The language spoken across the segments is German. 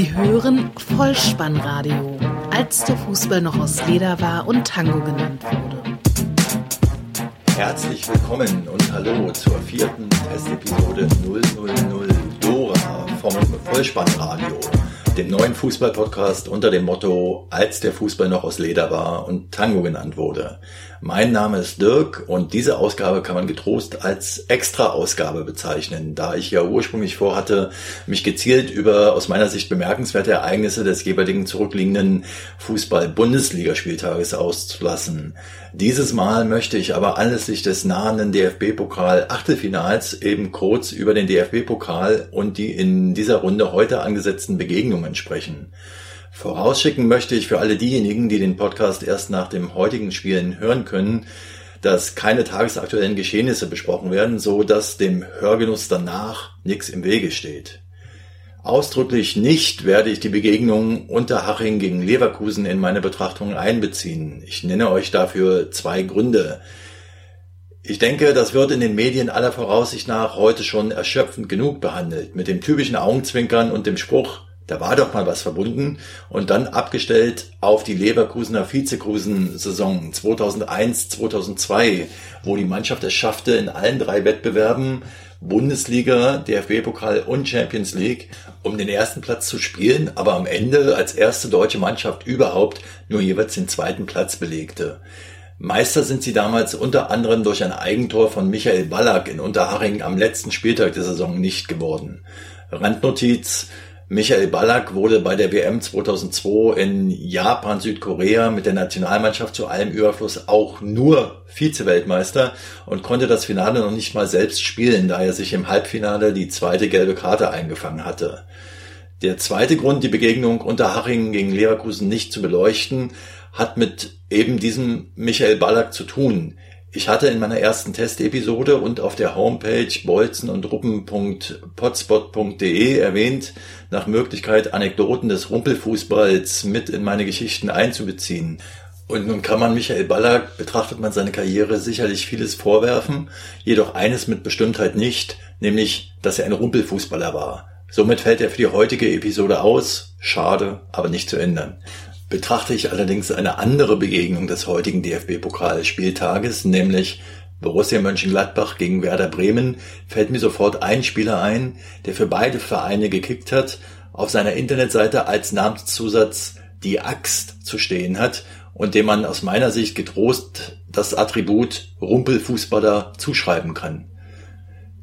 Sie hören Vollspannradio, als der Fußball noch aus Leder war und Tango genannt wurde. Herzlich willkommen und hallo zur vierten Testepisode 000 Dora vom Vollspannradio, dem neuen Fußballpodcast unter dem Motto Als der Fußball noch aus Leder war und Tango genannt wurde. Mein Name ist Dirk und diese Ausgabe kann man getrost als Extra-Ausgabe bezeichnen, da ich ja ursprünglich vorhatte, mich gezielt über aus meiner Sicht bemerkenswerte Ereignisse des jeweiligen zurückliegenden Fußball-Bundesligaspieltages auszulassen. Dieses Mal möchte ich aber anlässlich des nahenden DFB-Pokal-Achtelfinals eben kurz über den DFB-Pokal und die in dieser Runde heute angesetzten Begegnungen sprechen. Vorausschicken möchte ich für alle diejenigen, die den Podcast erst nach dem heutigen Spielen hören können, dass keine tagesaktuellen Geschehnisse besprochen werden, so dass dem Hörgenuss danach nichts im Wege steht. Ausdrücklich nicht werde ich die Begegnung Unterhaching gegen Leverkusen in meine Betrachtungen einbeziehen. Ich nenne euch dafür zwei Gründe. Ich denke, das wird in den Medien aller Voraussicht nach heute schon erschöpfend genug behandelt, mit dem typischen Augenzwinkern und dem Spruch, da war doch mal was verbunden und dann abgestellt auf die Leverkusener Vizekusen-Saison 2001, 2002, wo die Mannschaft es schaffte, in allen drei Wettbewerben Bundesliga, DFB-Pokal und Champions League, um den ersten Platz zu spielen, aber am Ende als erste deutsche Mannschaft überhaupt nur jeweils den zweiten Platz belegte. Meister sind sie damals unter anderem durch ein Eigentor von Michael Ballack in Unterhaching am letzten Spieltag der Saison nicht geworden. Randnotiz, Michael Ballack wurde bei der WM 2002 in Japan, Südkorea mit der Nationalmannschaft zu allem Überfluss auch nur Vize-Weltmeister und konnte das Finale noch nicht mal selbst spielen, da er sich im Halbfinale die zweite gelbe Karte eingefangen hatte. Der zweite Grund, die Begegnung unter Haching gegen Leverkusen nicht zu beleuchten, hat mit eben diesem Michael Ballack zu tun. Ich hatte in meiner ersten Testepisode und auf der Homepage bolzen und ruppen.potspot.de erwähnt, nach Möglichkeit Anekdoten des Rumpelfußballs mit in meine Geschichten einzubeziehen. Und nun kann man Michael Ballack, betrachtet man seine Karriere, sicherlich vieles vorwerfen, jedoch eines mit Bestimmtheit nicht, nämlich, dass er ein Rumpelfußballer war. Somit fällt er für die heutige Episode aus. Schade, aber nicht zu ändern. Betrachte ich allerdings eine andere Begegnung des heutigen DFB-Pokalspieltages, nämlich Borussia Mönchengladbach gegen Werder Bremen, fällt mir sofort ein Spieler ein, der für beide Vereine gekickt hat, auf seiner Internetseite als Namenszusatz die Axt zu stehen hat und dem man aus meiner Sicht getrost das Attribut Rumpelfußballer zuschreiben kann.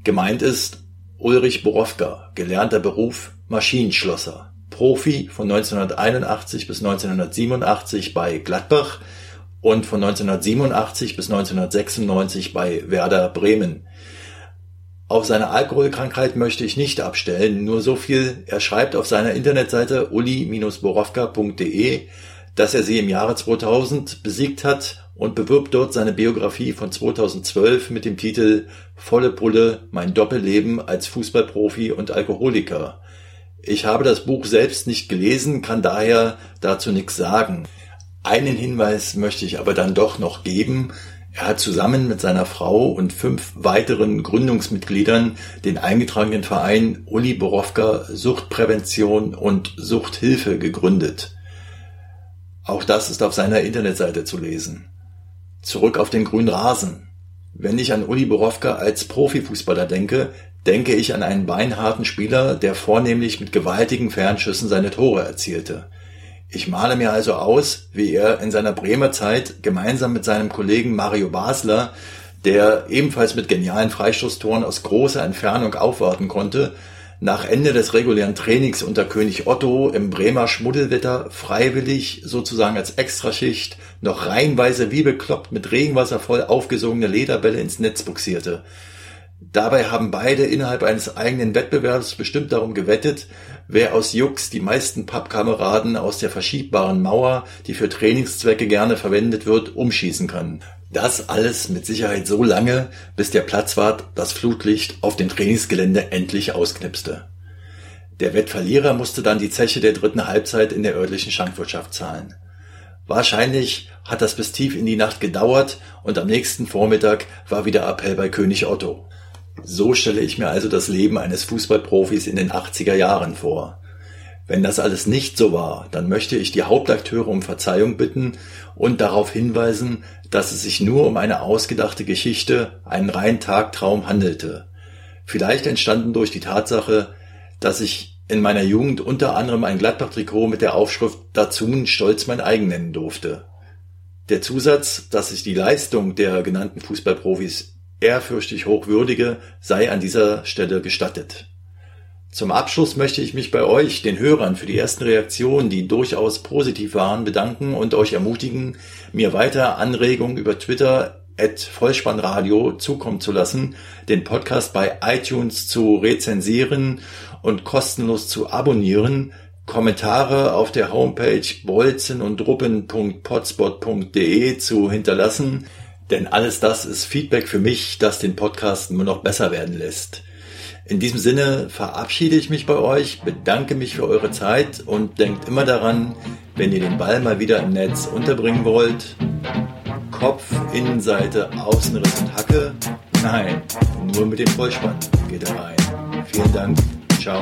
Gemeint ist Ulrich Borowka, gelernter Beruf Maschinenschlosser. Profi von 1981 bis 1987 bei Gladbach und von 1987 bis 1996 bei Werder Bremen. Auf seine Alkoholkrankheit möchte ich nicht abstellen, nur so viel, er schreibt auf seiner Internetseite uli-borowka.de, dass er sie im Jahre 2000 besiegt hat und bewirbt dort seine Biografie von 2012 mit dem Titel Volle Pulle, mein Doppelleben als Fußballprofi und Alkoholiker. Ich habe das Buch selbst nicht gelesen, kann daher dazu nichts sagen. Einen Hinweis möchte ich aber dann doch noch geben. Er hat zusammen mit seiner Frau und fünf weiteren Gründungsmitgliedern den eingetragenen Verein Uli Borowka Suchtprävention und Suchthilfe gegründet. Auch das ist auf seiner Internetseite zu lesen. Zurück auf den grünen Rasen. Wenn ich an Uli Borowka als Profifußballer denke, denke ich an einen beinharten Spieler, der vornehmlich mit gewaltigen Fernschüssen seine Tore erzielte. Ich male mir also aus, wie er in seiner Bremer Zeit gemeinsam mit seinem Kollegen Mario Basler, der ebenfalls mit genialen Freistoßtoren aus großer Entfernung aufwarten konnte, nach Ende des regulären Trainings unter König Otto im Bremer Schmuddelwetter freiwillig sozusagen als Extraschicht noch reihenweise wie bekloppt mit Regenwasser voll aufgesogene Lederbälle ins Netz buxierte. Dabei haben beide innerhalb eines eigenen Wettbewerbs bestimmt darum gewettet, wer aus Jux die meisten Pappkameraden aus der verschiebbaren Mauer, die für Trainingszwecke gerne verwendet wird, umschießen kann. Das alles mit Sicherheit so lange, bis der Platzwart das Flutlicht auf dem Trainingsgelände endlich ausknipste. Der Wettverlierer musste dann die Zeche der dritten Halbzeit in der örtlichen Schankwirtschaft zahlen. Wahrscheinlich hat das bis tief in die Nacht gedauert und am nächsten Vormittag war wieder Appell bei König Otto. So stelle ich mir also das Leben eines Fußballprofis in den 80er Jahren vor. Wenn das alles nicht so war, dann möchte ich die Hauptakteure um Verzeihung bitten und darauf hinweisen, dass es sich nur um eine ausgedachte Geschichte, einen reinen Tagtraum handelte. Vielleicht entstanden durch die Tatsache, dass ich in meiner Jugend unter anderem ein Gladbach-Trikot mit der Aufschrift Dazun stolz mein eigen nennen durfte. Der Zusatz, dass ich die Leistung der genannten Fußballprofis ehrfürchtig hochwürdige, sei an dieser Stelle gestattet. Zum Abschluss möchte ich mich bei euch, den Hörern, für die ersten Reaktionen, die durchaus positiv waren, bedanken und euch ermutigen, mir weiter Anregungen über Twitter at Vollspannradio zukommen zu lassen, den Podcast bei iTunes zu rezensieren und kostenlos zu abonnieren, Kommentare auf der Homepage bolzen und ruppen.potspot.de zu hinterlassen, denn alles das ist Feedback für mich, das den Podcast nur noch besser werden lässt. In diesem Sinne verabschiede ich mich bei euch, bedanke mich für eure Zeit und denkt immer daran, wenn ihr den Ball mal wieder im Netz unterbringen wollt, Kopf, Innenseite, Außenriss und Hacke, nein, nur mit dem Vollspann geht er rein. Vielen Dank, ciao.